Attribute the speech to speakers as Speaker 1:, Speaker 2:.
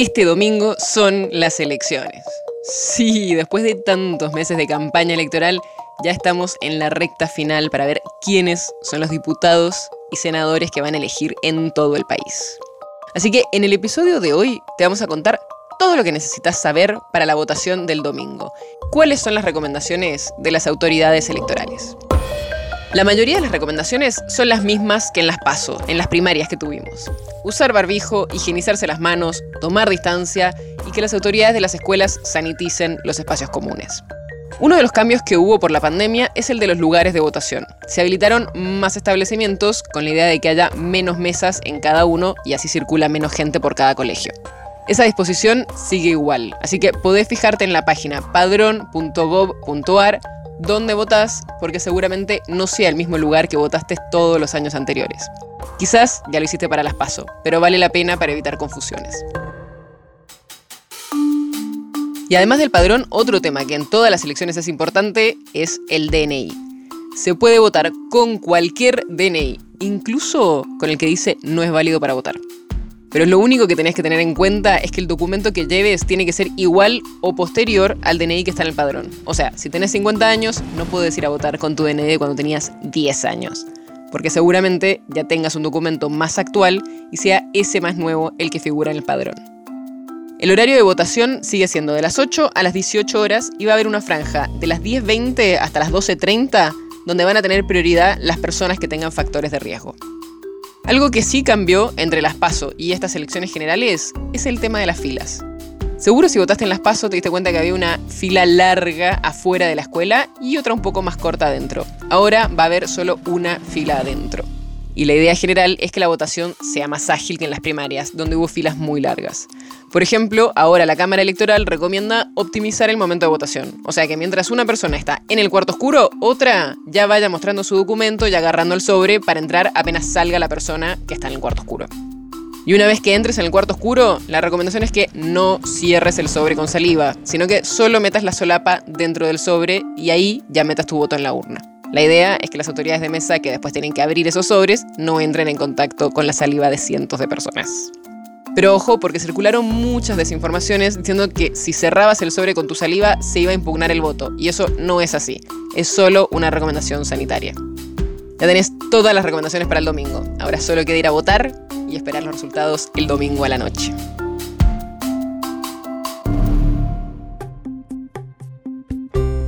Speaker 1: Este domingo son las elecciones. Sí, después de tantos meses de campaña electoral, ya estamos en la recta final para ver quiénes son los diputados y senadores que van a elegir en todo el país. Así que en el episodio de hoy te vamos a contar todo lo que necesitas saber para la votación del domingo. ¿Cuáles son las recomendaciones de las autoridades electorales? La mayoría de las recomendaciones son las mismas que en las PASO, en las primarias que tuvimos. Usar barbijo, higienizarse las manos, tomar distancia y que las autoridades de las escuelas saniticen los espacios comunes. Uno de los cambios que hubo por la pandemia es el de los lugares de votación. Se habilitaron más establecimientos con la idea de que haya menos mesas en cada uno y así circula menos gente por cada colegio. Esa disposición sigue igual, así que podés fijarte en la página padrón.gov.ar dónde votas, porque seguramente no sea el mismo lugar que votaste todos los años anteriores. Quizás ya lo hiciste para las PASO, pero vale la pena para evitar confusiones. Y además del padrón, otro tema que en todas las elecciones es importante es el DNI. Se puede votar con cualquier DNI, incluso con el que dice no es válido para votar. Pero lo único que tenés que tener en cuenta es que el documento que lleves tiene que ser igual o posterior al DNI que está en el padrón. O sea, si tenés 50 años, no puedes ir a votar con tu DNI cuando tenías 10 años. Porque seguramente ya tengas un documento más actual y sea ese más nuevo el que figura en el padrón. El horario de votación sigue siendo de las 8 a las 18 horas y va a haber una franja de las 10.20 hasta las 12.30 donde van a tener prioridad las personas que tengan factores de riesgo. Algo que sí cambió entre las PASO y estas elecciones generales es el tema de las filas. Seguro si votaste en las PASO te diste cuenta que había una fila larga afuera de la escuela y otra un poco más corta adentro. Ahora va a haber solo una fila adentro. Y la idea general es que la votación sea más ágil que en las primarias, donde hubo filas muy largas. Por ejemplo, ahora la Cámara Electoral recomienda optimizar el momento de votación. O sea que mientras una persona está en el cuarto oscuro, otra ya vaya mostrando su documento y agarrando el sobre para entrar apenas salga la persona que está en el cuarto oscuro. Y una vez que entres en el cuarto oscuro, la recomendación es que no cierres el sobre con saliva, sino que solo metas la solapa dentro del sobre y ahí ya metas tu voto en la urna. La idea es que las autoridades de mesa que después tienen que abrir esos sobres no entren en contacto con la saliva de cientos de personas. Pero ojo, porque circularon muchas desinformaciones diciendo que si cerrabas el sobre con tu saliva se iba a impugnar el voto. Y eso no es así. Es solo una recomendación sanitaria. Ya tenés todas las recomendaciones para el domingo. Ahora solo queda ir a votar y esperar los resultados el domingo a la noche.